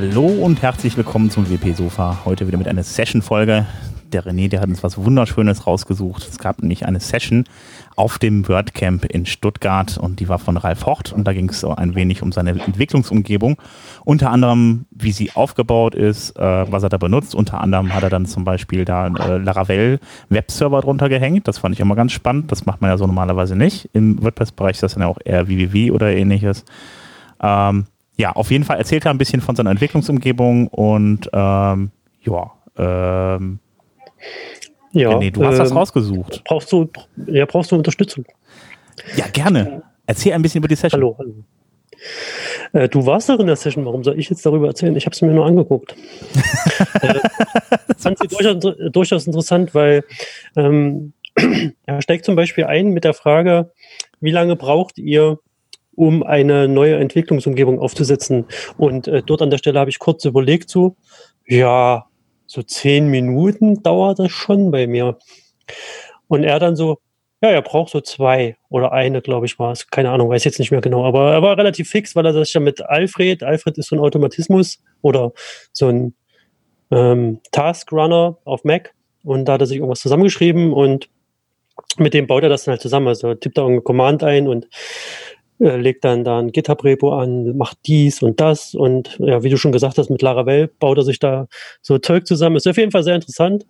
Hallo und herzlich willkommen zum WP Sofa. Heute wieder mit einer Session-Folge. Der René, der hat uns was Wunderschönes rausgesucht. Es gab nämlich eine Session auf dem WordCamp in Stuttgart und die war von Ralf Hocht und da ging es ein wenig um seine Entwicklungsumgebung. Unter anderem, wie sie aufgebaut ist, äh, was er da benutzt. Unter anderem hat er dann zum Beispiel da äh, Laravel Webserver drunter gehängt. Das fand ich immer ganz spannend. Das macht man ja so normalerweise nicht. Im WordPress-Bereich ist das dann ja auch eher www oder ähnliches. Ähm, ja, auf jeden Fall erzählt er ein bisschen von seiner Entwicklungsumgebung und ähm, ja, ähm, ja, René, du hast ähm, das rausgesucht. Brauchst du, ja, brauchst du Unterstützung? Ja, gerne. Erzähl ein bisschen über die Session. Hallo, hallo. Äh, du warst doch in der Session, warum soll ich jetzt darüber erzählen? Ich habe es mir nur angeguckt. äh, fand sie durchaus, durchaus, interessant, weil ähm, er steigt zum Beispiel ein mit der Frage, wie lange braucht ihr, um eine neue Entwicklungsumgebung aufzusetzen? Und äh, dort an der Stelle habe ich kurz überlegt, so, ja, so zehn Minuten dauert das schon bei mir. Und er dann so, ja, er braucht so zwei oder eine, glaube ich, war es. Keine Ahnung, weiß jetzt nicht mehr genau. Aber er war relativ fix, weil er das ja mit Alfred, Alfred ist so ein Automatismus oder so ein ähm, Task Runner auf Mac. Und da hat er sich irgendwas zusammengeschrieben und mit dem baut er das dann halt zusammen. Also tippt da irgendein Command ein und äh, legt dann da ein GitHub-Repo an, macht dies und das und ja, wie du schon gesagt hast, mit Laravel baut er sich da so Zeug zusammen. Ist auf jeden Fall sehr interessant.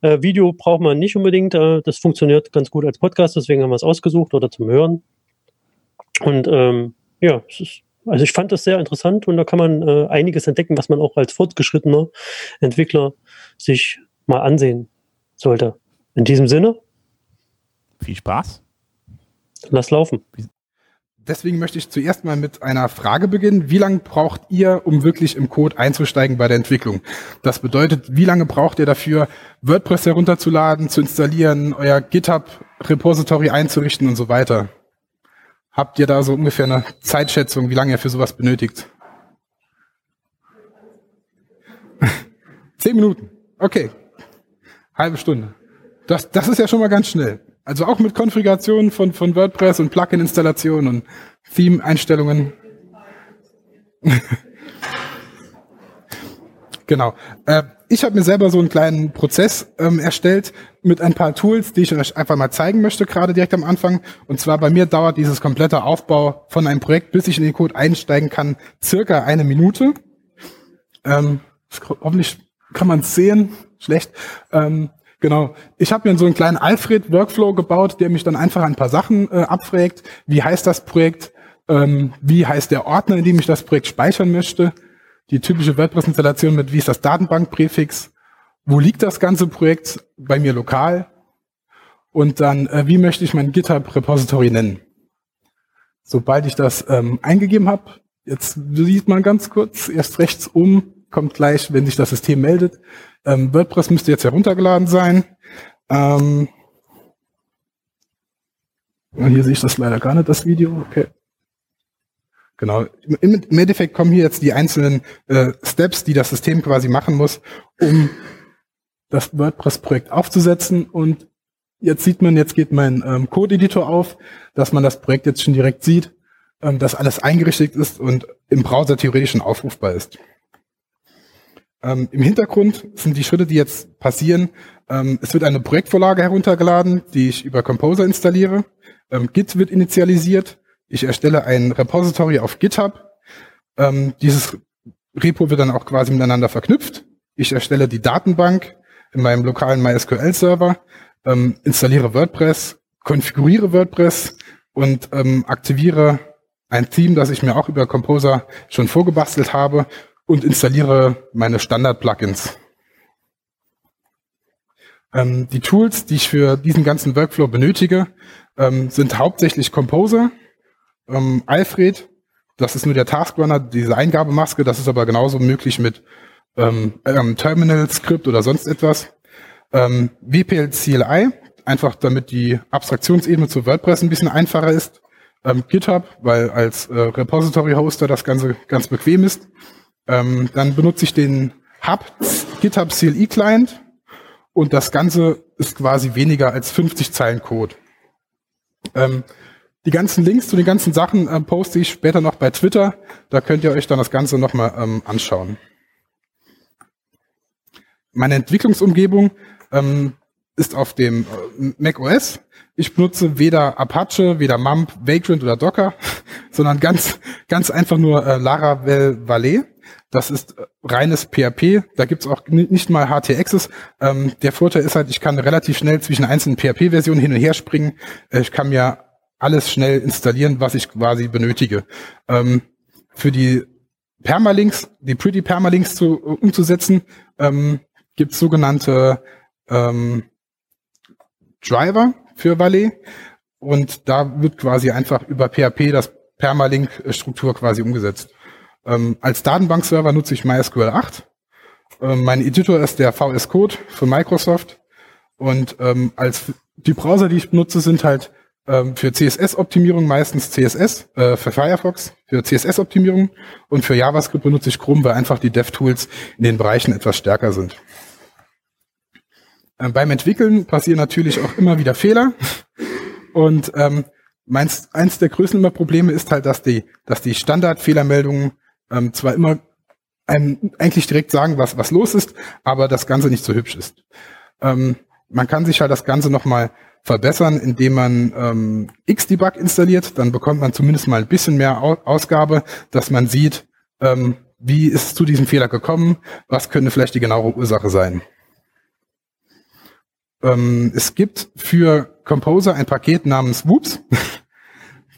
Äh, Video braucht man nicht unbedingt, äh, das funktioniert ganz gut als Podcast, deswegen haben wir es ausgesucht oder zum Hören. Und ähm, ja, ist, also ich fand das sehr interessant und da kann man äh, einiges entdecken, was man auch als fortgeschrittener Entwickler sich mal ansehen sollte. In diesem Sinne. Viel Spaß. Lass laufen deswegen möchte ich zuerst mal mit einer Frage beginnen. Wie lange braucht ihr, um wirklich im Code einzusteigen bei der Entwicklung? Das bedeutet, wie lange braucht ihr dafür, WordPress herunterzuladen, zu installieren, euer GitHub-Repository einzurichten und so weiter? Habt ihr da so ungefähr eine Zeitschätzung, wie lange ihr für sowas benötigt? Zehn Minuten. Okay. Halbe Stunde. Das, das ist ja schon mal ganz schnell. Also auch mit Konfiguration von, von WordPress und Plugin-Installation und Theme-Einstellungen. genau. Äh, ich habe mir selber so einen kleinen Prozess ähm, erstellt mit ein paar Tools, die ich euch einfach mal zeigen möchte, gerade direkt am Anfang. Und zwar bei mir dauert dieses komplette Aufbau von einem Projekt, bis ich in den Code einsteigen kann, circa eine Minute. Ähm, hoffentlich kann man es sehen. Schlecht. Ähm, Genau. Ich habe mir so einen kleinen Alfred-Workflow gebaut, der mich dann einfach ein paar Sachen äh, abfragt. Wie heißt das Projekt? Ähm, wie heißt der Ordner, in dem ich das Projekt speichern möchte? Die typische WordPress-Installation mit wie ist das Datenbankpräfix? Wo liegt das ganze Projekt? Bei mir lokal. Und dann, äh, wie möchte ich mein GitHub-Repository nennen? Sobald ich das ähm, eingegeben habe, jetzt sieht man ganz kurz, erst rechts um, kommt gleich, wenn sich das System meldet, ähm, WordPress müsste jetzt heruntergeladen sein. Ähm, hier sehe ich das leider gar nicht, das Video. Okay. Genau. Im, Im, Endeffekt kommen hier jetzt die einzelnen äh, Steps, die das System quasi machen muss, um das WordPress-Projekt aufzusetzen. Und jetzt sieht man, jetzt geht mein ähm, Code-Editor auf, dass man das Projekt jetzt schon direkt sieht, ähm, dass alles eingerichtet ist und im Browser theoretisch schon aufrufbar ist. Ähm, Im Hintergrund sind die Schritte, die jetzt passieren. Ähm, es wird eine Projektvorlage heruntergeladen, die ich über Composer installiere. Ähm, Git wird initialisiert. Ich erstelle ein Repository auf GitHub. Ähm, dieses Repo wird dann auch quasi miteinander verknüpft. Ich erstelle die Datenbank in meinem lokalen MySQL-Server, ähm, installiere WordPress, konfiguriere WordPress und ähm, aktiviere ein Theme, das ich mir auch über Composer schon vorgebastelt habe und installiere meine Standard-Plugins. Ähm, die Tools, die ich für diesen ganzen Workflow benötige, ähm, sind hauptsächlich Composer, ähm, Alfred, das ist nur der Taskrunner, diese Eingabemaske, das ist aber genauso möglich mit ähm, ähm, Terminal-Skript oder sonst etwas. Ähm, WPL CLI, einfach damit die Abstraktionsebene zu WordPress ein bisschen einfacher ist. Ähm, GitHub, weil als äh, Repository-Hoster das Ganze ganz bequem ist. Ähm, dann benutze ich den Hub GitHub CLI Client und das Ganze ist quasi weniger als 50 Zeilen Code. Ähm, Die ganzen Links zu den ganzen Sachen äh, poste ich später noch bei Twitter. Da könnt ihr euch dann das Ganze nochmal ähm, anschauen. Meine Entwicklungsumgebung ähm, ist auf dem äh, Mac OS. Ich benutze weder Apache, weder Mump, Vagrant oder Docker, sondern ganz, ganz einfach nur äh, Laravel Valet. Das ist äh, reines PHP. Da gibt's auch nicht mal HT-Access. Ähm, der Vorteil ist halt, ich kann relativ schnell zwischen einzelnen PHP-Versionen hin und her springen. Äh, ich kann mir alles schnell installieren, was ich quasi benötige. Ähm, für die Permalinks, die Pretty Permalinks zu, umzusetzen, ähm, gibt's sogenannte ähm, Driver für Valet. Und da wird quasi einfach über PHP das Permalink-Struktur quasi umgesetzt. Ähm, als Datenbankserver nutze ich MySQL 8. Ähm, mein Editor ist der VS Code von Microsoft. Und ähm, als die Browser, die ich benutze, sind halt ähm, für CSS-Optimierung meistens CSS, äh, für Firefox, für CSS-Optimierung und für JavaScript benutze ich Chrome, weil einfach die DevTools in den Bereichen etwas stärker sind. Ähm, beim Entwickeln passieren natürlich auch immer wieder Fehler. Und ähm, meins, eins der größten Probleme ist halt, dass die, dass die Standardfehlermeldungen ähm, zwar immer einem eigentlich direkt sagen, was, was los ist, aber das Ganze nicht so hübsch ist. Ähm, man kann sich halt das Ganze nochmal verbessern, indem man ähm, Xdebug installiert. Dann bekommt man zumindest mal ein bisschen mehr Ausgabe, dass man sieht, ähm, wie ist es zu diesem Fehler gekommen, was könnte vielleicht die genaue Ursache sein. Ähm, es gibt für Composer ein Paket namens Whoops.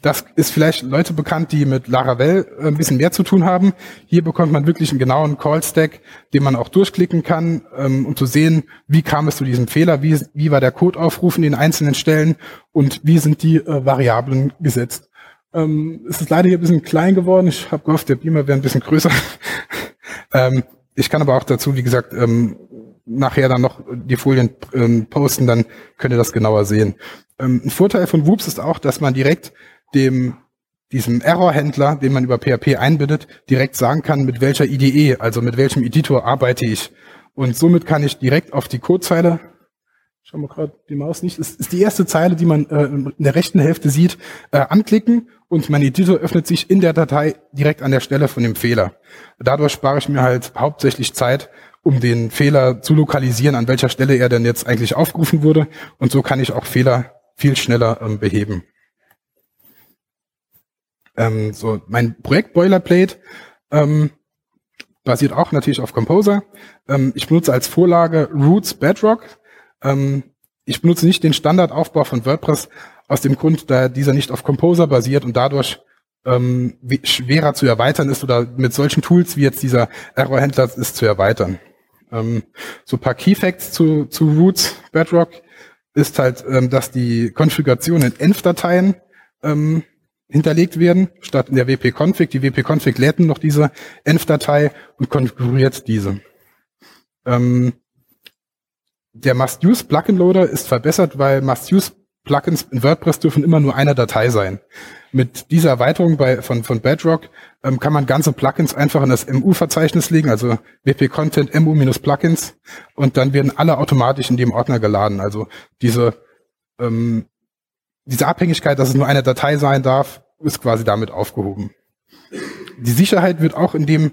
Das ist vielleicht Leute bekannt, die mit Laravel äh, ein bisschen mehr zu tun haben. Hier bekommt man wirklich einen genauen Call-Stack, den man auch durchklicken kann, ähm, um zu sehen, wie kam es zu diesem Fehler, wie, wie war der Codeaufruf in den einzelnen Stellen und wie sind die äh, Variablen gesetzt. Ähm, es ist leider hier ein bisschen klein geworden. Ich habe gehofft, der Beamer wäre ein bisschen größer. ähm, ich kann aber auch dazu, wie gesagt, ähm, nachher dann noch die Folien ähm, posten, dann könnt ihr das genauer sehen. Ähm, ein Vorteil von Whoops ist auch, dass man direkt dem diesem Error-Händler, den man über PHP einbindet, direkt sagen kann, mit welcher IDE, also mit welchem Editor arbeite ich. Und somit kann ich direkt auf die Codezeile, schauen wir gerade die Maus nicht, ist, ist die erste Zeile, die man äh, in der rechten Hälfte sieht, äh, anklicken und mein Editor öffnet sich in der Datei direkt an der Stelle von dem Fehler. Dadurch spare ich mir halt hauptsächlich Zeit, um den Fehler zu lokalisieren, an welcher Stelle er denn jetzt eigentlich aufgerufen wurde. Und so kann ich auch Fehler viel schneller ähm, beheben. Ähm, so, mein Projekt Boilerplate ähm, basiert auch natürlich auf Composer. Ähm, ich benutze als Vorlage Roots Bedrock. Ähm, ich benutze nicht den Standardaufbau von WordPress aus dem Grund, da dieser nicht auf Composer basiert und dadurch ähm, schwerer zu erweitern ist oder mit solchen Tools wie jetzt dieser Error-Händler ist zu erweitern. Ähm, so paar Key Facts zu, zu Roots Bedrock ist halt, dass die Konfiguration in Env-Dateien ähm, hinterlegt werden, statt in der wp-config. Die wp-config lädt noch diese Env-Datei und konfiguriert diese. Ähm, der Must-Use-Plugin-Loader ist verbessert, weil Must-Use-Plugins in WordPress dürfen immer nur eine Datei sein. Mit dieser Erweiterung bei, von, von Bedrock ähm, kann man ganze Plugins einfach in das MU-Verzeichnis legen, also wp-content mu-plugins und dann werden alle automatisch in dem Ordner geladen. Also diese, ähm, diese Abhängigkeit, dass es nur eine Datei sein darf, ist quasi damit aufgehoben. Die Sicherheit wird auch in dem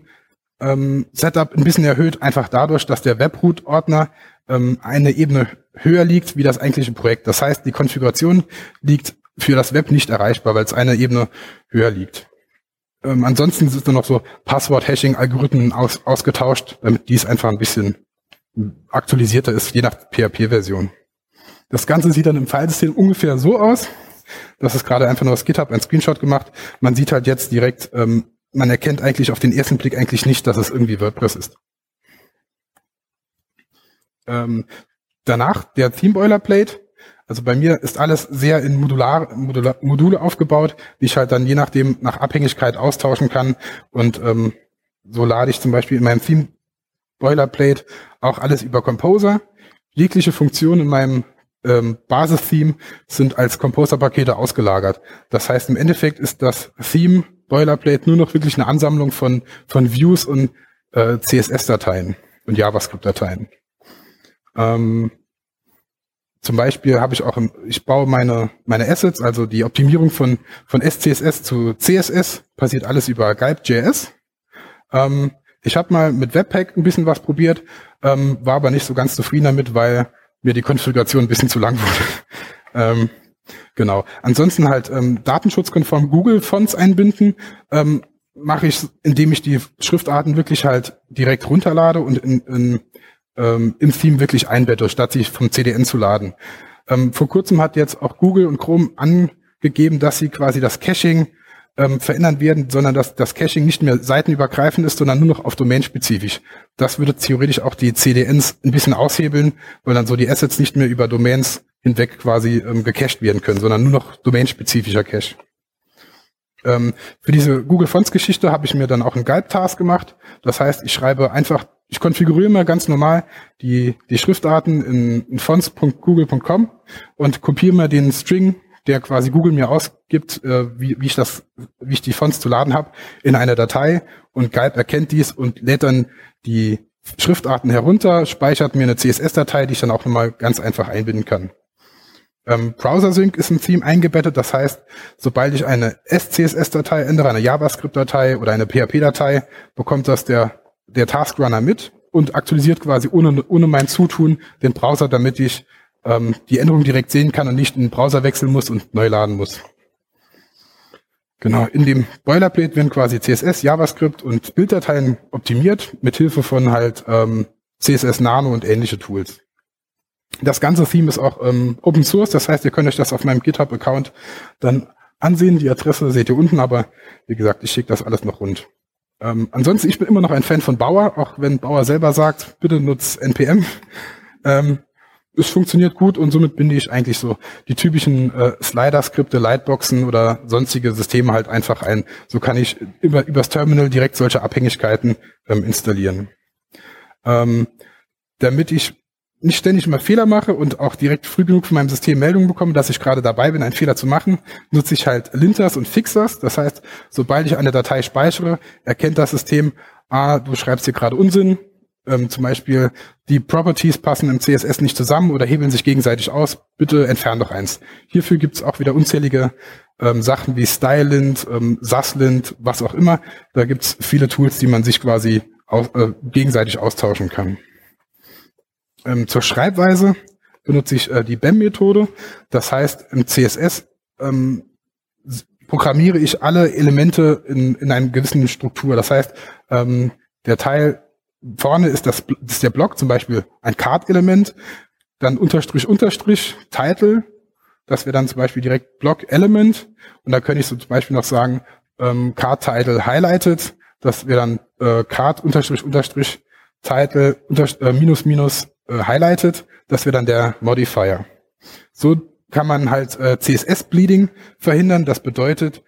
ähm, Setup ein bisschen erhöht, einfach dadurch, dass der Webroot-Ordner ähm, eine Ebene höher liegt wie das eigentliche Projekt. Das heißt, die Konfiguration liegt für das Web nicht erreichbar, weil es eine Ebene höher liegt. Ähm, ansonsten sind dann noch so Passwort-Hashing-Algorithmen aus, ausgetauscht, damit dies einfach ein bisschen aktualisierter ist, je nach PHP-Version. Das Ganze sieht dann im Filesystem ungefähr so aus. Das ist gerade einfach nur aus GitHub ein Screenshot gemacht. Man sieht halt jetzt direkt, ähm, man erkennt eigentlich auf den ersten Blick eigentlich nicht, dass es irgendwie WordPress ist. Ähm, danach der Theme Boilerplate. Also bei mir ist alles sehr in Modular, Modular, Module aufgebaut, die ich halt dann je nachdem nach Abhängigkeit austauschen kann. Und ähm, so lade ich zum Beispiel in meinem Theme Boilerplate auch alles über Composer. Jegliche Funktion in meinem ähm, Basis-Theme sind als Composer-Pakete ausgelagert. Das heißt, im Endeffekt ist das Theme Boilerplate nur noch wirklich eine Ansammlung von, von Views und äh, CSS-Dateien und JavaScript-Dateien. Ähm, zum Beispiel habe ich auch, ein, ich baue meine, meine Assets, also die Optimierung von, von SCSS zu CSS, passiert alles über Gulp.js. Ähm, ich habe mal mit Webpack ein bisschen was probiert, ähm, war aber nicht so ganz zufrieden damit, weil mir die Konfiguration ein bisschen zu lang wurde. ähm, genau. Ansonsten halt ähm, datenschutzkonform Google-Fonts einbinden, ähm, mache ich, indem ich die Schriftarten wirklich halt direkt runterlade und in, in ähm, im Theme wirklich einbette, statt sich vom CDN zu laden. Ähm, vor kurzem hat jetzt auch Google und Chrome angegeben, dass sie quasi das Caching ähm, verändern werden, sondern dass das Caching nicht mehr seitenübergreifend ist, sondern nur noch auf Domain-spezifisch. Das würde theoretisch auch die CDNs ein bisschen aushebeln, weil dann so die Assets nicht mehr über Domains hinweg quasi ähm, gecached werden können, sondern nur noch domainspezifischer Cache. Ähm, für diese Google Fonts Geschichte habe ich mir dann auch einen Guide Task gemacht. Das heißt, ich schreibe einfach ich konfiguriere mal ganz normal die, die Schriftarten in, in fonts.google.com und kopiere mal den String, der quasi Google mir ausgibt, äh, wie, wie ich das, wie ich die Fonts zu laden habe, in eine Datei und Galb erkennt dies und lädt dann die Schriftarten herunter, speichert mir eine CSS-Datei, die ich dann auch nochmal ganz einfach einbinden kann. Ähm, Browser Sync ist ein Theme eingebettet, das heißt, sobald ich eine SCSS-Datei ändere, eine JavaScript-Datei oder eine PHP-Datei, bekommt das der der Taskrunner mit und aktualisiert quasi ohne, ohne mein Zutun den Browser, damit ich ähm, die Änderung direkt sehen kann und nicht in den Browser wechseln muss und neu laden muss. Genau, in dem Boilerplate werden quasi CSS, JavaScript und Bilddateien optimiert, mit Hilfe von halt ähm, CSS Nano und ähnliche Tools. Das ganze Theme ist auch ähm, Open Source, das heißt, ihr könnt euch das auf meinem GitHub-Account dann ansehen. Die Adresse seht ihr unten, aber wie gesagt, ich schicke das alles noch rund. Ähm, ansonsten, ich bin immer noch ein Fan von Bauer, auch wenn Bauer selber sagt, bitte nutz NPM. Ähm, es funktioniert gut und somit binde ich eigentlich so die typischen äh, Slider-Skripte, Lightboxen oder sonstige Systeme halt einfach ein. So kann ich über, übers Terminal direkt solche Abhängigkeiten ähm, installieren. Ähm, damit ich nicht ständig mal Fehler mache und auch direkt früh genug von meinem System Meldungen bekomme, dass ich gerade dabei bin, einen Fehler zu machen, nutze ich halt Linters und Fixers. Das heißt, sobald ich eine Datei speichere, erkennt das System, ah, du schreibst hier gerade Unsinn. Ähm, zum Beispiel, die Properties passen im CSS nicht zusammen oder hebeln sich gegenseitig aus. Bitte entfern doch eins. Hierfür gibt's auch wieder unzählige ähm, Sachen wie Stylint, ähm, Saslint, was auch immer. Da gibt's viele Tools, die man sich quasi aus, äh, gegenseitig austauschen kann. Ähm, zur Schreibweise benutze ich äh, die BEM-Methode. Das heißt, im CSS ähm, programmiere ich alle Elemente in, in einer gewissen Struktur. Das heißt, ähm, der Teil vorne ist, das, ist der Block, zum Beispiel ein Card-Element, dann Unterstrich, Unterstrich, Title, das wäre dann zum Beispiel direkt Block-Element und da könnte ich so zum Beispiel noch sagen, ähm, Card-Title highlighted, das wäre dann äh, Card, Unterstrich, Unterstrich, Title, unter, äh, minus, minus, äh, highlighted, das wäre dann der Modifier. So kann man halt äh, CSS-Bleeding verhindern. Das bedeutet,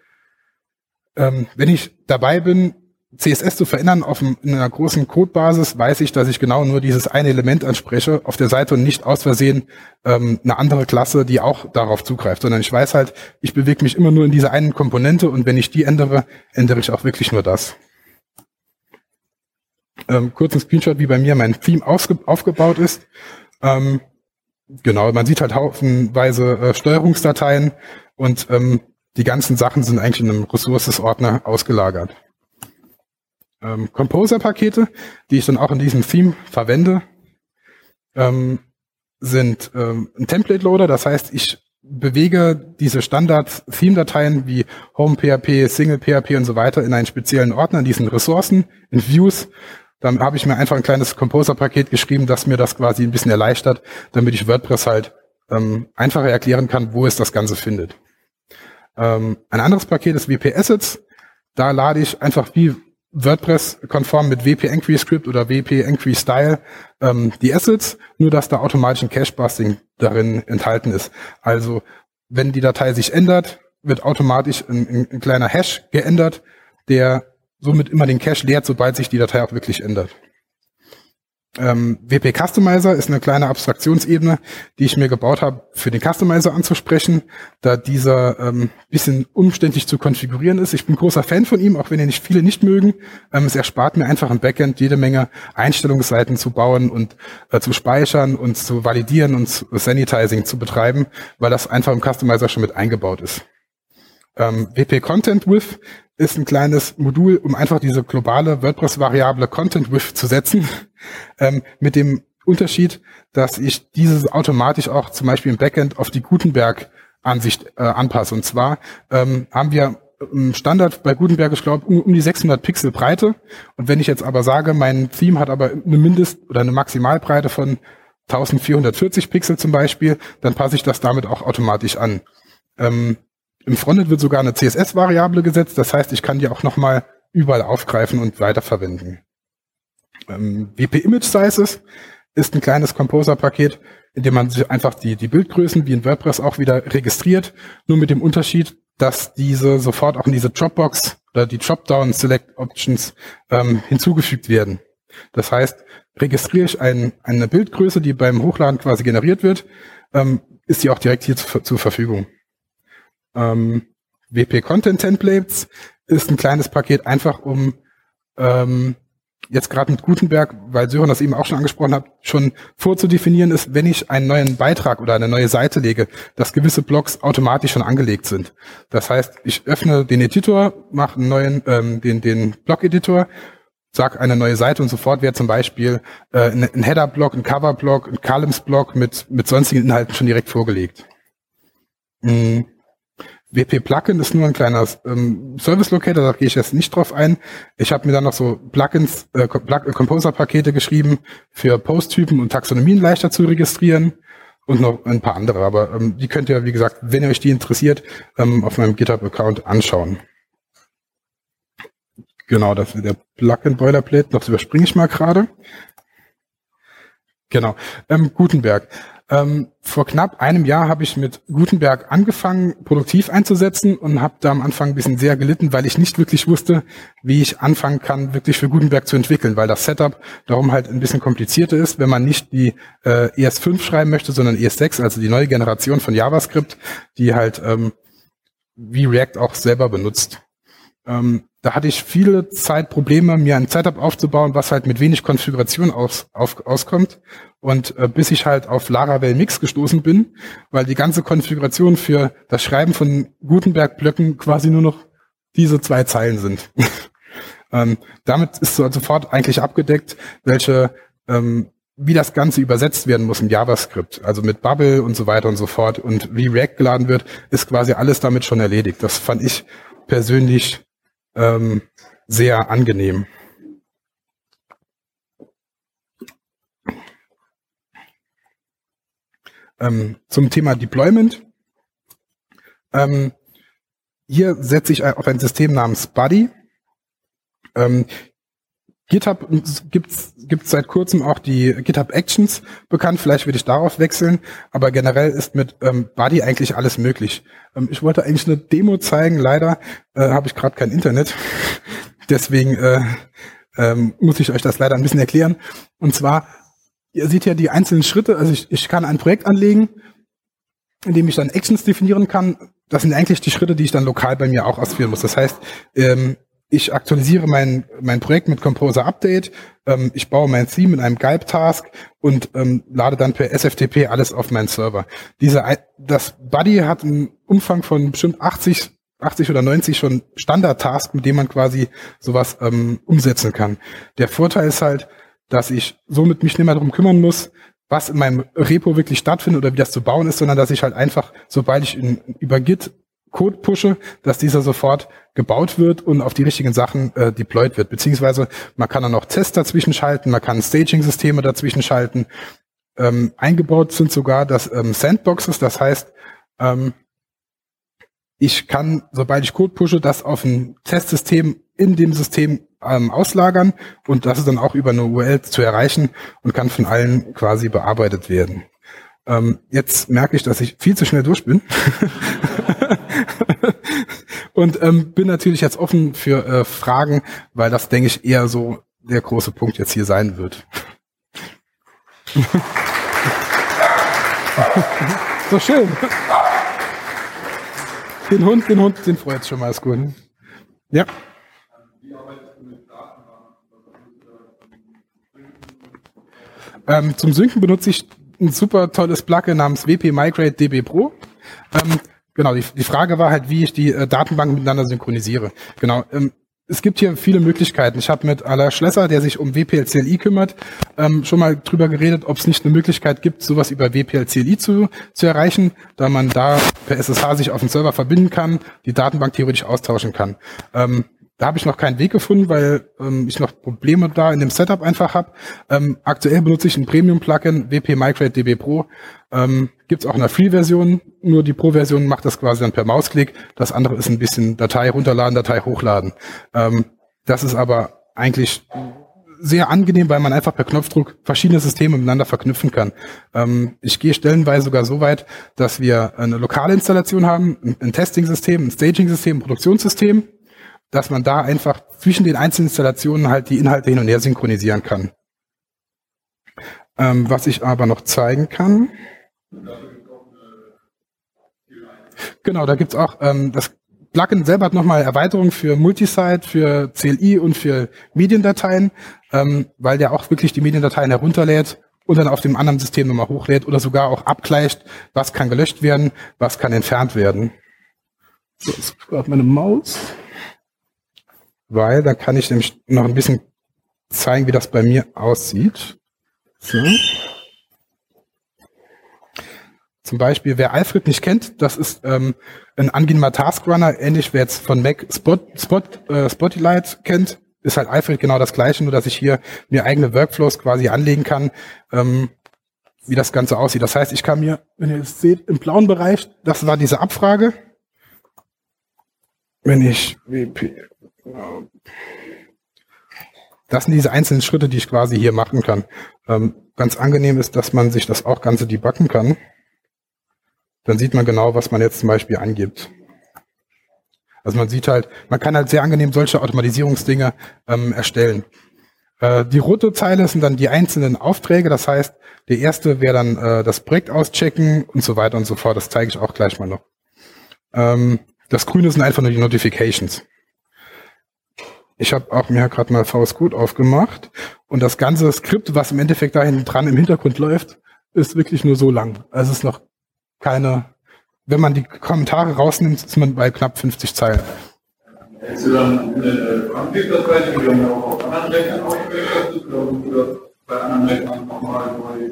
ähm, wenn ich dabei bin, CSS zu verändern auf in einer großen Codebasis, weiß ich, dass ich genau nur dieses eine Element anspreche auf der Seite und nicht aus Versehen ähm, eine andere Klasse, die auch darauf zugreift, sondern ich weiß halt, ich bewege mich immer nur in dieser einen Komponente und wenn ich die ändere, ändere ich auch wirklich nur das ähm, kurzen Screenshot, wie bei mir mein Theme aufgebaut ist. Ähm, genau, man sieht halt haufenweise äh, Steuerungsdateien und ähm, die ganzen Sachen sind eigentlich in einem Resources-Ordner ausgelagert. Ähm, Composer-Pakete, die ich dann auch in diesem Theme verwende, ähm, sind ähm, ein Template-Loader, das heißt, ich bewege diese Standard-Theme-Dateien wie Home.php, Single.php und so weiter in einen speziellen Ordner, in diesen Ressourcen, in Views dann habe ich mir einfach ein kleines Composer-Paket geschrieben, das mir das quasi ein bisschen erleichtert, damit ich WordPress halt ähm, einfacher erklären kann, wo es das Ganze findet. Ähm, ein anderes Paket ist WP Assets. Da lade ich einfach wie WordPress konform mit WP Enquery Script oder WP Enquery Style ähm, die Assets, nur dass da automatisch ein Cache-Busting darin enthalten ist. Also wenn die Datei sich ändert, wird automatisch ein, ein kleiner Hash geändert, der somit immer den Cache leert, sobald sich die Datei auch wirklich ändert. Ähm, WP Customizer ist eine kleine Abstraktionsebene, die ich mir gebaut habe, für den Customizer anzusprechen, da dieser ähm, bisschen umständlich zu konfigurieren ist. Ich bin großer Fan von ihm, auch wenn ihn nicht viele nicht mögen. Ähm, es erspart mir einfach im Backend jede Menge Einstellungsseiten zu bauen und äh, zu speichern und zu validieren und Sanitizing zu betreiben, weil das einfach im Customizer schon mit eingebaut ist. Ähm, WP Content With ist ein kleines Modul, um einfach diese globale WordPress-Variable Content With zu setzen, ähm, mit dem Unterschied, dass ich dieses automatisch auch zum Beispiel im Backend auf die Gutenberg-Ansicht äh, anpasse. Und zwar ähm, haben wir im Standard bei Gutenberg, ich glaube, um, um, die 600 Pixel Breite. Und wenn ich jetzt aber sage, mein Theme hat aber eine Mindest- oder eine Maximalbreite von 1440 Pixel zum Beispiel, dann passe ich das damit auch automatisch an. Ähm, im Frontend wird sogar eine CSS-Variable gesetzt, das heißt, ich kann die auch nochmal überall aufgreifen und weiterverwenden. Ähm, WP Image Sizes ist ein kleines Composer-Paket, in dem man sich einfach die, die Bildgrößen wie in WordPress auch wieder registriert, nur mit dem Unterschied, dass diese sofort auch in diese Dropbox oder die Dropdown Select Options ähm, hinzugefügt werden. Das heißt, registriere ich ein, eine Bildgröße, die beim Hochladen quasi generiert wird, ähm, ist die auch direkt hier zu, zur Verfügung. Ähm, WP Content Templates ist ein kleines Paket, einfach um ähm, jetzt gerade mit Gutenberg, weil Sören das eben auch schon angesprochen hat, schon vorzudefinieren ist, wenn ich einen neuen Beitrag oder eine neue Seite lege, dass gewisse Blocks automatisch schon angelegt sind. Das heißt, ich öffne den Editor, mache einen neuen, ähm, den, den Block-Editor, sag eine neue Seite und sofort wäre zum Beispiel äh, ein Header-Block, ein Cover-Block, ein Columns-Block mit, mit sonstigen Inhalten schon direkt vorgelegt. Mhm. WP Plugin ist nur ein kleiner ähm, Service Locator, da gehe ich jetzt nicht drauf ein. Ich habe mir dann noch so Plugins, äh, Composer-Pakete geschrieben für Posttypen und Taxonomien leichter zu registrieren und noch ein paar andere. Aber ähm, die könnt ihr, wie gesagt, wenn ihr euch die interessiert, ähm, auf meinem GitHub-Account anschauen. Genau, das ist der Plugin Boilerplate. Das überspringe ich mal gerade. Genau. Ähm, Gutenberg. Ähm, vor knapp einem Jahr habe ich mit Gutenberg angefangen, produktiv einzusetzen und habe da am Anfang ein bisschen sehr gelitten, weil ich nicht wirklich wusste, wie ich anfangen kann, wirklich für Gutenberg zu entwickeln, weil das Setup darum halt ein bisschen komplizierter ist, wenn man nicht die äh, ES5 schreiben möchte, sondern ES6, also die neue Generation von JavaScript, die halt ähm, wie React auch selber benutzt. Ähm, da hatte ich viele Zeit Probleme, mir ein Setup aufzubauen, was halt mit wenig Konfiguration aus, auf, auskommt. Und äh, bis ich halt auf Laravel Mix gestoßen bin, weil die ganze Konfiguration für das Schreiben von Gutenberg-Blöcken quasi nur noch diese zwei Zeilen sind. ähm, damit ist so sofort eigentlich abgedeckt, welche ähm, wie das Ganze übersetzt werden muss im JavaScript, also mit Bubble und so weiter und so fort und wie React geladen wird, ist quasi alles damit schon erledigt. Das fand ich persönlich ähm, sehr angenehm. Ähm, zum Thema Deployment. Ähm, hier setze ich auf ein System namens Buddy. Ähm, GitHub gibt es seit kurzem auch die GitHub Actions bekannt. Vielleicht würde ich darauf wechseln, aber generell ist mit ähm, Buddy eigentlich alles möglich. Ähm, ich wollte eigentlich eine Demo zeigen, leider äh, habe ich gerade kein Internet. Deswegen äh, ähm, muss ich euch das leider ein bisschen erklären. Und zwar, ihr seht ja die einzelnen Schritte. Also ich, ich kann ein Projekt anlegen, in dem ich dann Actions definieren kann. Das sind eigentlich die Schritte, die ich dann lokal bei mir auch ausführen muss. Das heißt, ähm, ich aktualisiere mein, mein Projekt mit Composer Update, ähm, ich baue mein Theme in einem Gulp-Task und ähm, lade dann per SFTP alles auf meinen Server. Diese, das Buddy hat einen Umfang von bestimmt 80, 80 oder 90 schon Standard-Task, mit dem man quasi sowas ähm, umsetzen kann. Der Vorteil ist halt, dass ich somit mich nicht mehr darum kümmern muss, was in meinem Repo wirklich stattfindet oder wie das zu bauen ist, sondern dass ich halt einfach, sobald ich in, über Git Code pushe, dass dieser sofort gebaut wird und auf die richtigen Sachen äh, deployed wird. Beziehungsweise man kann dann noch Tests dazwischen schalten, man kann Staging-Systeme dazwischen schalten. Ähm, eingebaut sind sogar das ähm, Sandboxes, das heißt, ähm, ich kann, sobald ich Code pushe, das auf ein Testsystem in dem System ähm, auslagern und das ist dann auch über eine URL zu erreichen und kann von allen quasi bearbeitet werden. Ähm, jetzt merke ich, dass ich viel zu schnell durch bin. und ähm, bin natürlich jetzt offen für äh, Fragen, weil das, denke ich, eher so der große Punkt jetzt hier sein wird. so schön. Den Hund, den Hund, den freut schon mal, ist gut. Ja. Ähm, zum Synken benutze ich ein super tolles Plugin namens WP Migrate DB Pro. Ähm, genau, die, die Frage war halt, wie ich die äh, Datenbanken miteinander synchronisiere. Genau. Ähm, es gibt hier viele Möglichkeiten. Ich habe mit Alain Schlesser, der sich um WPLCLI kümmert, ähm, schon mal drüber geredet, ob es nicht eine Möglichkeit gibt, sowas über WPLCLI zu, zu erreichen, da man da per SSH sich auf den Server verbinden kann, die Datenbank theoretisch austauschen kann. Ähm, da habe ich noch keinen Weg gefunden, weil ähm, ich noch Probleme da in dem Setup einfach habe. Ähm, aktuell benutze ich ein Premium-Plugin, WP Migrate DB Pro. Ähm, Gibt auch in der Free-Version, nur die Pro-Version macht das quasi dann per Mausklick. Das andere ist ein bisschen Datei runterladen, Datei hochladen. Ähm, das ist aber eigentlich sehr angenehm, weil man einfach per Knopfdruck verschiedene Systeme miteinander verknüpfen kann. Ähm, ich gehe stellenweise sogar so weit, dass wir eine lokale Installation haben, ein Testing-System, ein Staging-System, ein Produktionssystem dass man da einfach zwischen den einzelnen Installationen halt die Inhalte hin und her synchronisieren kann. Ähm, was ich aber noch zeigen kann. Genau, da gibt's auch ähm, das Plugin selber hat nochmal Erweiterungen für Multisite, für CLI und für Mediendateien, ähm, weil der auch wirklich die Mediendateien herunterlädt und dann auf dem anderen System nochmal hochlädt oder sogar auch abgleicht, was kann gelöscht werden, was kann entfernt werden. So, jetzt gerade meine Maus weil da kann ich nämlich noch ein bisschen zeigen, wie das bei mir aussieht. So. Zum Beispiel, wer Alfred nicht kennt, das ist ähm, ein angenehmer Taskrunner, ähnlich wer jetzt von Mac Spot, Spot, äh, Spotlight kennt, ist halt Alfred genau das gleiche, nur dass ich hier mir eigene Workflows quasi anlegen kann, ähm, wie das Ganze aussieht. Das heißt, ich kann mir, wenn ihr es seht, im blauen Bereich, das war diese Abfrage. Wenn ich WP das sind diese einzelnen Schritte, die ich quasi hier machen kann. Ähm, ganz angenehm ist, dass man sich das auch Ganze debuggen kann. Dann sieht man genau, was man jetzt zum Beispiel angibt. Also man sieht halt, man kann halt sehr angenehm solche Automatisierungsdinge ähm, erstellen. Äh, die rote Zeile sind dann die einzelnen Aufträge. Das heißt, der erste wäre dann äh, das Projekt auschecken und so weiter und so fort. Das zeige ich auch gleich mal noch. Ähm, das grüne sind einfach nur die Notifications. Ich habe auch mir gerade mal VS Code aufgemacht und das ganze Skript, was im Endeffekt da hinten dran im Hintergrund läuft, ist wirklich nur so lang. Also es ist noch keine, wenn man die Kommentare rausnimmt, ist man bei knapp 50 Zeilen. Hättest du dann eine Config-Datei, die du dann auch auf anderen Rechnern aufgelegt oder bei anderen Rechnern nochmal neu?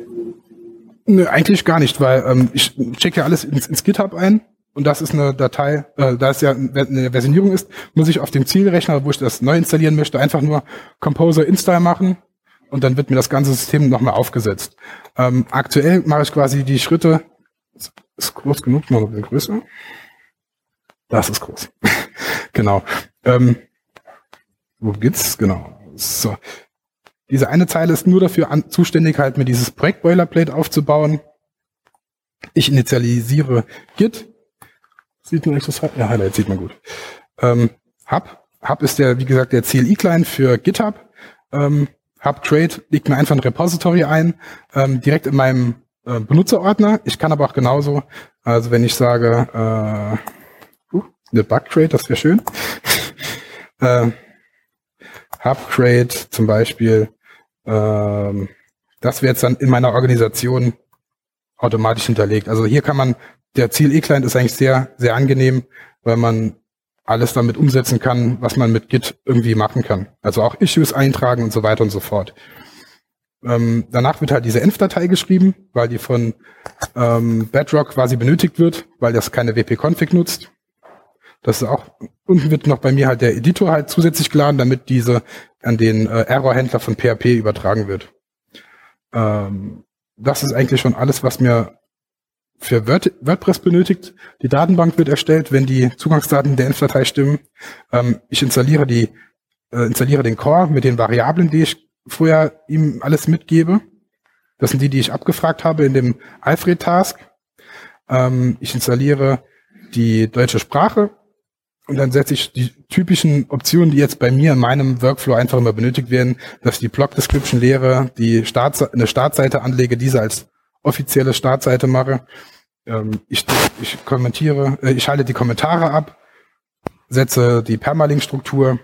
Nö, eigentlich gar nicht, weil ähm, ich checke ja alles ins, ins GitHub ein und das ist eine Datei, äh, da es ja eine Versionierung ist, muss ich auf dem Zielrechner, wo ich das neu installieren möchte, einfach nur Composer Install machen und dann wird mir das ganze System nochmal aufgesetzt. Ähm, aktuell mache ich quasi die Schritte, ist groß genug, mal noch ein größer. Das ist groß. genau. Ähm, wo geht's? Genau. So. Diese eine Zeile ist nur dafür an, zuständig, halt mir dieses Projekt Boilerplate aufzubauen. Ich initialisiere Git, Sieht man echt das Ja, Highlight sieht man gut. Ähm, Hub. Hub ist der, wie gesagt, der CLI-Client für GitHub. Ähm, Hub Trade legt mir einfach ein Repository ein, ähm, direkt in meinem äh, Benutzerordner. Ich kann aber auch genauso, also wenn ich sage, äh, uh, eine Bug Trade, das wäre schön. äh, Hub Trade zum Beispiel, ähm, das wäre jetzt dann in meiner Organisation automatisch hinterlegt. Also hier kann man der Ziel-E-Client ist eigentlich sehr, sehr angenehm, weil man alles damit umsetzen kann, was man mit Git irgendwie machen kann. Also auch Issues eintragen und so weiter und so fort. Ähm, danach wird halt diese Env-Datei geschrieben, weil die von ähm, Bedrock quasi benötigt wird, weil das keine wp-config nutzt. Das ist auch, unten wird noch bei mir halt der Editor halt zusätzlich geladen, damit diese an den äh, Error-Händler von PHP übertragen wird. Ähm, das ist eigentlich schon alles, was mir für WordPress benötigt. Die Datenbank wird erstellt, wenn die Zugangsdaten der Env-Datei stimmen. Ähm, ich installiere die, äh, installiere den Core mit den Variablen, die ich vorher ihm alles mitgebe. Das sind die, die ich abgefragt habe in dem Alfred-Task. Ähm, ich installiere die deutsche Sprache und dann setze ich die typischen Optionen, die jetzt bei mir in meinem Workflow einfach immer benötigt werden, dass ich die Blog Description leere, die Start, eine Startseite anlege, diese als offizielle Startseite mache. Ähm, ich, ich kommentiere, äh, ich schalte die Kommentare ab, setze die Permalink-Struktur.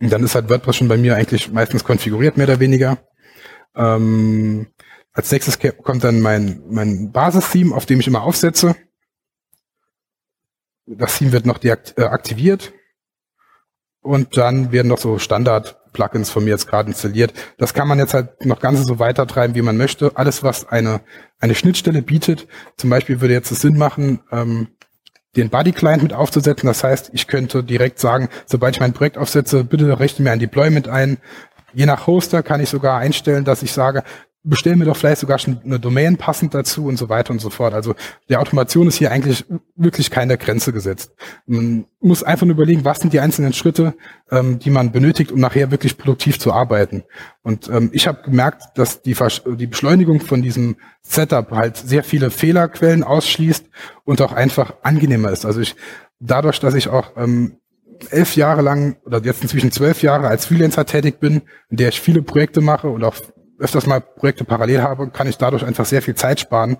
Und dann ist halt WordPress schon bei mir eigentlich meistens konfiguriert, mehr oder weniger. Ähm, als nächstes kommt dann mein, mein Basis-Theme, auf dem ich immer aufsetze. Das Theme wird noch. Äh, und dann werden noch so Standard-Plugins von mir jetzt gerade installiert. Das kann man jetzt halt noch ganz so weitertreiben, wie man möchte. Alles, was eine, eine Schnittstelle bietet. Zum Beispiel würde jetzt es Sinn machen, ähm, den Buddy-Client mit aufzusetzen. Das heißt, ich könnte direkt sagen, sobald ich mein Projekt aufsetze, bitte rechne mir ein Deployment ein. Je nach Hoster kann ich sogar einstellen, dass ich sage, bestellen mir doch vielleicht sogar schon eine Domain passend dazu und so weiter und so fort. Also der Automation ist hier eigentlich wirklich keine Grenze gesetzt. Man muss einfach nur überlegen, was sind die einzelnen Schritte, ähm, die man benötigt, um nachher wirklich produktiv zu arbeiten. Und ähm, ich habe gemerkt, dass die, die Beschleunigung von diesem Setup halt sehr viele Fehlerquellen ausschließt und auch einfach angenehmer ist. Also ich dadurch, dass ich auch ähm, elf Jahre lang oder jetzt inzwischen zwölf Jahre als Freelancer tätig bin, in der ich viele Projekte mache und auch öfters mal Projekte parallel habe, kann ich dadurch einfach sehr viel Zeit sparen,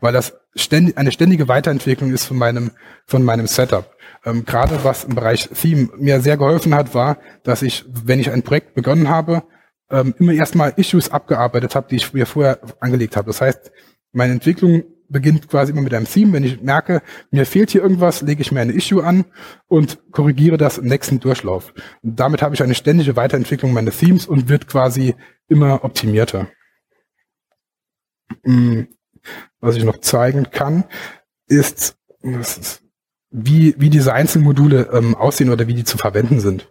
weil das ständig, eine ständige Weiterentwicklung ist von meinem, von meinem Setup. Ähm, Gerade was im Bereich Theme mir sehr geholfen hat, war, dass ich, wenn ich ein Projekt begonnen habe, ähm, immer erstmal Issues abgearbeitet habe, die ich mir vorher angelegt habe. Das heißt, meine Entwicklung beginnt quasi immer mit einem Theme. Wenn ich merke, mir fehlt hier irgendwas, lege ich mir eine Issue an und korrigiere das im nächsten Durchlauf. Und damit habe ich eine ständige Weiterentwicklung meines Themes und wird quasi immer optimierter. Hm, was ich noch zeigen kann, ist, wie, wie diese einzelnen Module ähm, aussehen oder wie die zu verwenden sind.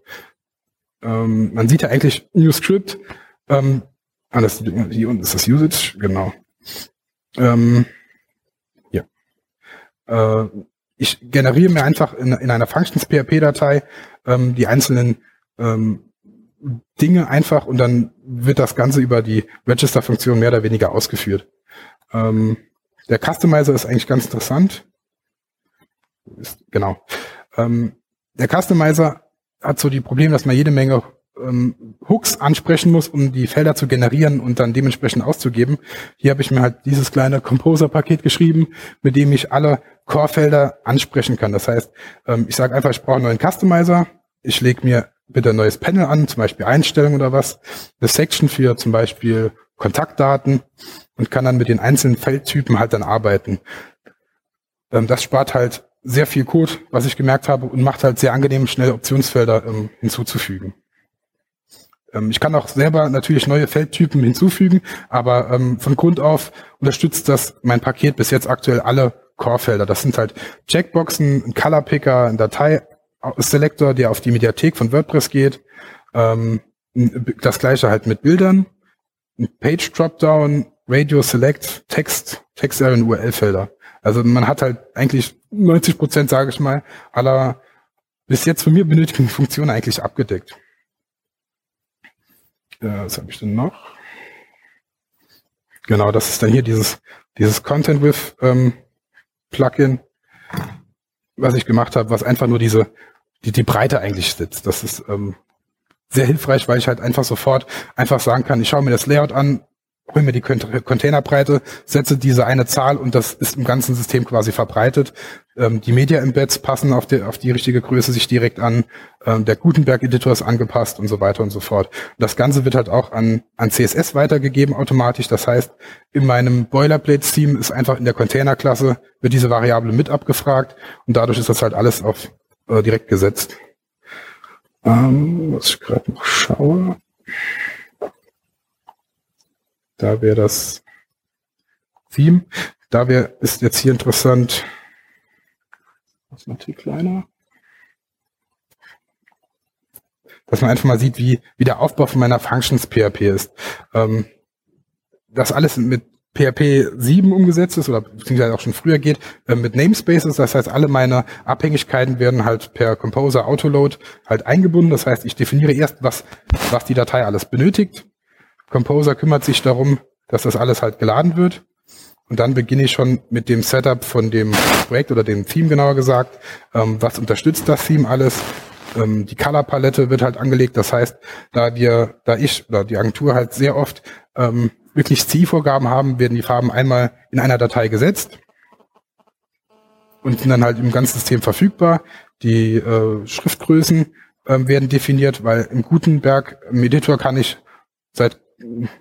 Ähm, man sieht ja eigentlich New Script. Ähm, ah, das, hier unten ist das Usage, genau. Ähm. Äh, ich generiere mir einfach in, in einer Functions-PHP-Datei ähm, die einzelnen ähm, Dinge einfach und dann wird das Ganze über die Register-Funktion mehr oder weniger ausgeführt. Ähm, der Customizer ist eigentlich ganz interessant. Ist, genau. Ähm, der Customizer hat so die Probleme, dass man jede Menge ähm, Hooks ansprechen muss, um die Felder zu generieren und dann dementsprechend auszugeben. Hier habe ich mir halt dieses kleine Composer-Paket geschrieben, mit dem ich alle Core-Felder ansprechen kann. Das heißt, ähm, ich sage einfach, ich brauche einen neuen Customizer. Ich lege mir bitte ein neues Panel an, zum Beispiel Einstellungen oder was, eine Section für zum Beispiel Kontaktdaten und kann dann mit den einzelnen Feldtypen halt dann arbeiten. Ähm, das spart halt sehr viel Code, was ich gemerkt habe, und macht halt sehr angenehm, schnell Optionsfelder ähm, hinzuzufügen. Ähm, ich kann auch selber natürlich neue Feldtypen hinzufügen, aber ähm, von Grund auf unterstützt das mein Paket bis jetzt aktuell alle Core-Felder. Das sind halt Checkboxen, ein Color Picker, ein Datei Selector, der auf die Mediathek von WordPress geht. Ähm, das gleiche halt mit Bildern. Ein Page Dropdown, Radio Select, Text, Text und URL-Felder. Also man hat halt eigentlich 90 Prozent, sage ich mal, aller bis jetzt von mir benötigten Funktionen eigentlich abgedeckt. Ja, was habe ich denn noch? Genau, das ist dann hier dieses, dieses Content with ähm, Plugin, was ich gemacht habe, was einfach nur diese die, die Breite eigentlich sitzt. Das ist ähm, sehr hilfreich, weil ich halt einfach sofort einfach sagen kann, ich schaue mir das Layout an, hole mir die Containerbreite, setze diese eine Zahl und das ist im ganzen System quasi verbreitet. Ähm, die Media-Embeds passen auf die, auf die richtige Größe sich direkt an. Ähm, der Gutenberg-Editor ist angepasst und so weiter und so fort. Das Ganze wird halt auch an, an CSS weitergegeben automatisch. Das heißt, in meinem Boilerplate-Theme ist einfach in der Container-Klasse wird diese Variable mit abgefragt und dadurch ist das halt alles auf äh, direkt gesetzt. Ähm, was ich gerade noch schaue. Da wäre das Theme. Da wäre, ist jetzt hier interessant. Was mal hier kleiner. Dass man einfach mal sieht, wie, wie der Aufbau von meiner Functions PHP ist. Ähm, das alles mit PHP 7 umgesetzt ist oder beziehungsweise auch schon früher geht, äh, mit Namespaces. Das heißt, alle meine Abhängigkeiten werden halt per Composer Autoload halt eingebunden. Das heißt, ich definiere erst, was, was die Datei alles benötigt. Composer kümmert sich darum, dass das alles halt geladen wird. Und dann beginne ich schon mit dem Setup von dem Projekt oder dem Theme genauer gesagt. Ähm, was unterstützt das Theme alles? Ähm, die Color-Palette wird halt angelegt. Das heißt, da wir, da ich oder die Agentur halt sehr oft ähm, wirklich Zielvorgaben haben, werden die Farben einmal in einer Datei gesetzt und sind dann halt im ganzen System verfügbar. Die äh, Schriftgrößen äh, werden definiert, weil im Gutenberg im Editor kann ich seit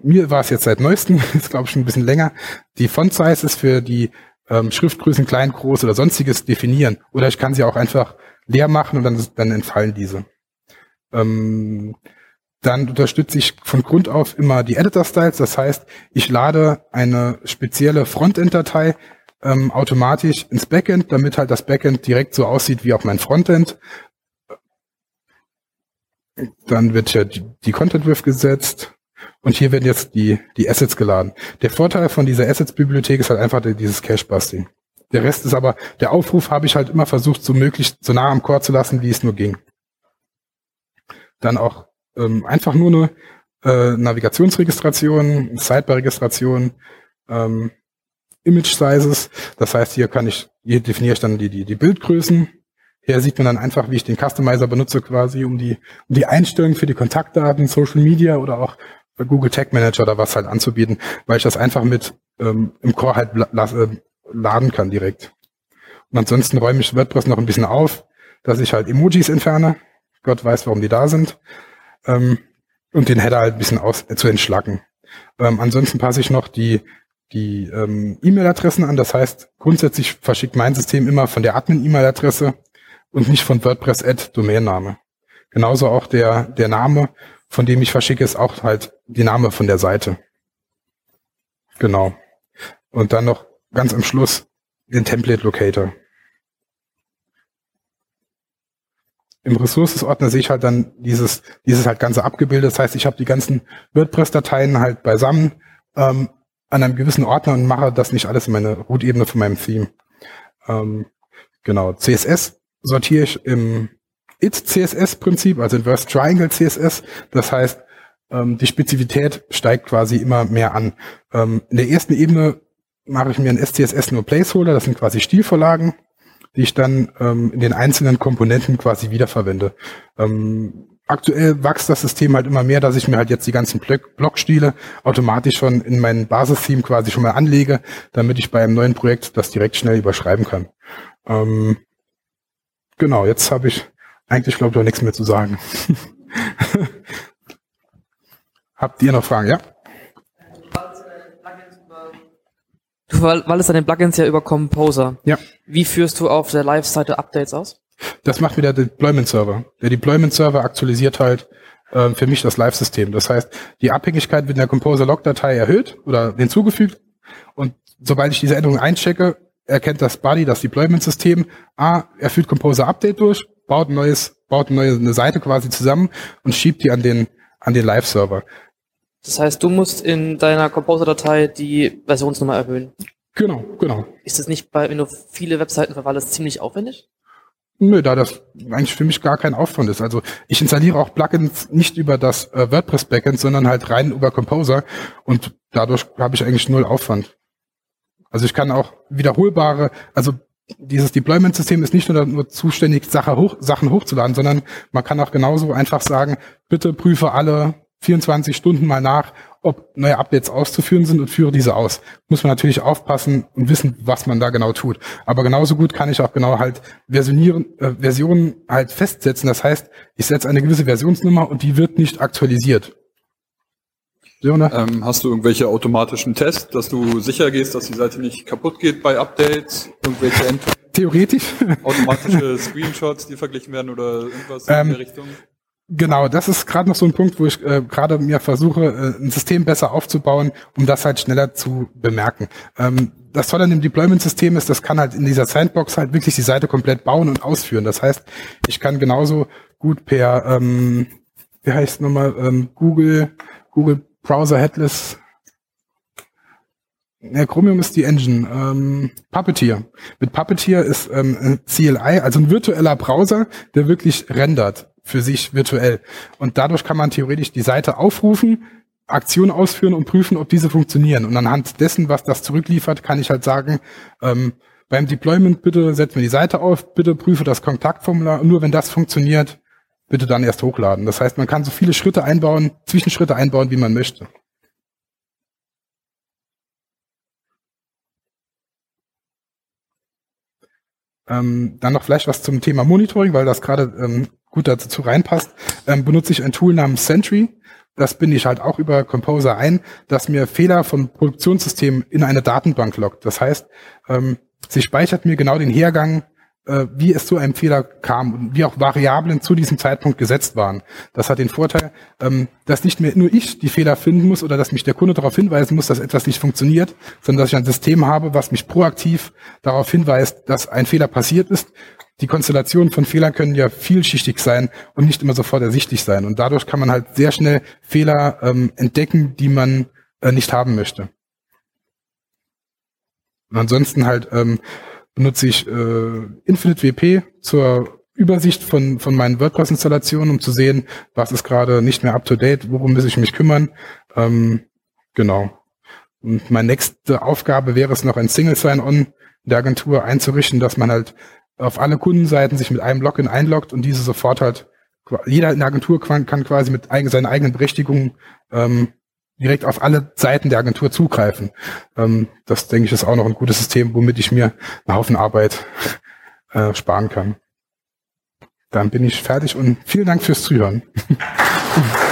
mir war es jetzt seit neuestem, ist glaube ich schon ein bisschen länger, die Font Size ist für die ähm, Schriftgrößen klein, groß oder sonstiges definieren. Oder ich kann sie auch einfach leer machen und dann, dann entfallen diese. Ähm, dann unterstütze ich von Grund auf immer die Editor Styles. Das heißt, ich lade eine spezielle Frontend-Datei ähm, automatisch ins Backend, damit halt das Backend direkt so aussieht wie auch mein Frontend. Dann wird ja die, die Content With gesetzt. Und hier werden jetzt die, die Assets geladen. Der Vorteil von dieser Assets-Bibliothek ist halt einfach dieses Cache-Busting. Der Rest ist aber, der Aufruf habe ich halt immer versucht, so möglichst so nah am Core zu lassen, wie es nur ging. Dann auch ähm, einfach nur eine äh, Navigationsregistration, Sidebar-Registration, ähm, Image Sizes. Das heißt, hier kann ich, hier definiere ich dann die, die, die Bildgrößen. Hier sieht man dann einfach, wie ich den Customizer benutze, quasi, um die, um die Einstellungen für die Kontaktdaten, Social Media oder auch Google Tag Manager oder was halt anzubieten, weil ich das einfach mit ähm, im Core halt äh, laden kann direkt. Und ansonsten räume ich WordPress noch ein bisschen auf, dass ich halt Emojis entferne. Gott weiß, warum die da sind. Ähm, und den Header halt ein bisschen aus, äh, zu entschlacken. Ähm, ansonsten passe ich noch die, die ähm, E-Mail-Adressen an. Das heißt, grundsätzlich verschickt mein System immer von der Admin-E-Mail-Adresse und nicht von WordPress-Ad-Domainname. Genauso auch der, der Name von dem ich verschicke, ist auch halt die Name von der Seite. Genau. Und dann noch ganz am Schluss den Template Locator. Im Ressources-Ordner sehe ich halt dann dieses, dieses halt ganze abgebildet. Das heißt, ich habe die ganzen WordPress-Dateien halt beisammen ähm, an einem gewissen Ordner und mache das nicht alles in meine Root-Ebene von meinem Theme. Ähm, genau. CSS sortiere ich im It-CSS-Prinzip, also Inverse Triangle CSS. Das heißt, ähm, die Spezifität steigt quasi immer mehr an. Ähm, in der ersten Ebene mache ich mir ein SCSS nur Placeholder, das sind quasi Stilvorlagen, die ich dann ähm, in den einzelnen Komponenten quasi wiederverwende. Ähm, aktuell wächst das System halt immer mehr, dass ich mir halt jetzt die ganzen Blockstile automatisch schon in mein Basistheme quasi schon mal anlege, damit ich bei einem neuen Projekt das direkt schnell überschreiben kann. Ähm, genau, jetzt habe ich eigentlich, glaube ich, auch nichts mehr zu sagen. Habt ihr noch Fragen, ja? Du waltest deine Plugins ja über Composer. Ja. Wie führst du auf der Live-Seite Updates aus? Das macht wieder der Deployment-Server. Der Deployment-Server aktualisiert halt äh, für mich das Live-System. Das heißt, die Abhängigkeit wird in der Composer-Log-Datei erhöht oder hinzugefügt. Und sobald ich diese Änderung einchecke, erkennt das Buddy, das Deployment-System, ah, er führt Composer Update durch baut ein neues, baut eine neue eine Seite quasi zusammen und schiebt die an den, an den Live-Server. Das heißt, du musst in deiner Composer-Datei die Versionsnummer erhöhen. Genau, genau. Ist das nicht bei, wenn du viele Webseiten verwaltest, ziemlich aufwendig? Nö, da das eigentlich für mich gar kein Aufwand ist. Also ich installiere auch Plugins nicht über das äh, WordPress Backend, sondern halt rein über Composer und dadurch habe ich eigentlich null Aufwand. Also ich kann auch wiederholbare, also dieses Deployment-System ist nicht nur, nur zuständig, Sache hoch, Sachen hochzuladen, sondern man kann auch genauso einfach sagen, bitte prüfe alle 24 Stunden mal nach, ob neue Updates auszuführen sind und führe diese aus. Muss man natürlich aufpassen und wissen, was man da genau tut. Aber genauso gut kann ich auch genau halt versionieren, äh, Versionen halt festsetzen. Das heißt, ich setze eine gewisse Versionsnummer und die wird nicht aktualisiert. Ähm, hast du irgendwelche automatischen Tests, dass du sicher gehst, dass die Seite nicht kaputt geht bei Updates? Irgendwelche End Theoretisch. automatische Screenshots, die verglichen werden oder irgendwas ähm, in der Richtung? Genau, das ist gerade noch so ein Punkt, wo ich äh, gerade mir versuche, äh, ein System besser aufzubauen, um das halt schneller zu bemerken. Ähm, das Tolle an dem Deployment-System ist, das kann halt in dieser Sandbox halt wirklich die Seite komplett bauen und ausführen. Das heißt, ich kann genauso gut per, ähm, wie heißt nochmal, ähm, Google, Google Browser Headless. Ja, Chromium ist die Engine. Ähm, Puppeteer. Mit Puppeteer ist ähm, ein CLI, also ein virtueller Browser, der wirklich rendert für sich virtuell. Und dadurch kann man theoretisch die Seite aufrufen, Aktionen ausführen und prüfen, ob diese funktionieren. Und anhand dessen, was das zurückliefert, kann ich halt sagen, ähm, beim Deployment bitte setzen wir die Seite auf, bitte prüfe das Kontaktformular und nur wenn das funktioniert, bitte dann erst hochladen. Das heißt, man kann so viele Schritte einbauen, Zwischenschritte einbauen, wie man möchte. Ähm, dann noch vielleicht was zum Thema Monitoring, weil das gerade ähm, gut dazu reinpasst. Ähm, benutze ich ein Tool namens Sentry. Das binde ich halt auch über Composer ein, dass mir Fehler von Produktionssystemen in eine Datenbank lockt. Das heißt, ähm, sie speichert mir genau den Hergang äh, wie es zu einem Fehler kam und wie auch Variablen zu diesem Zeitpunkt gesetzt waren. Das hat den Vorteil, ähm, dass nicht mehr nur ich die Fehler finden muss oder dass mich der Kunde darauf hinweisen muss, dass etwas nicht funktioniert, sondern dass ich ein System habe, was mich proaktiv darauf hinweist, dass ein Fehler passiert ist. Die Konstellationen von Fehlern können ja vielschichtig sein und nicht immer sofort ersichtlich sein. Und dadurch kann man halt sehr schnell Fehler ähm, entdecken, die man äh, nicht haben möchte. Und ansonsten halt ähm, benutze ich äh, Infinite WP zur Übersicht von, von meinen WordPress-Installationen, um zu sehen, was ist gerade nicht mehr up-to-date, worum muss ich mich kümmern. Ähm, genau. Und meine nächste Aufgabe wäre es noch, ein Single Sign-On der Agentur einzurichten, dass man halt auf alle Kundenseiten sich mit einem Login einloggt und diese sofort halt, jeder in der Agentur kann quasi mit seinen eigenen Berechtigungen ähm, direkt auf alle Seiten der Agentur zugreifen. Ähm, das denke ich ist auch noch ein gutes System, womit ich mir einen Haufen Arbeit äh, sparen kann. Dann bin ich fertig und vielen Dank fürs Zuhören.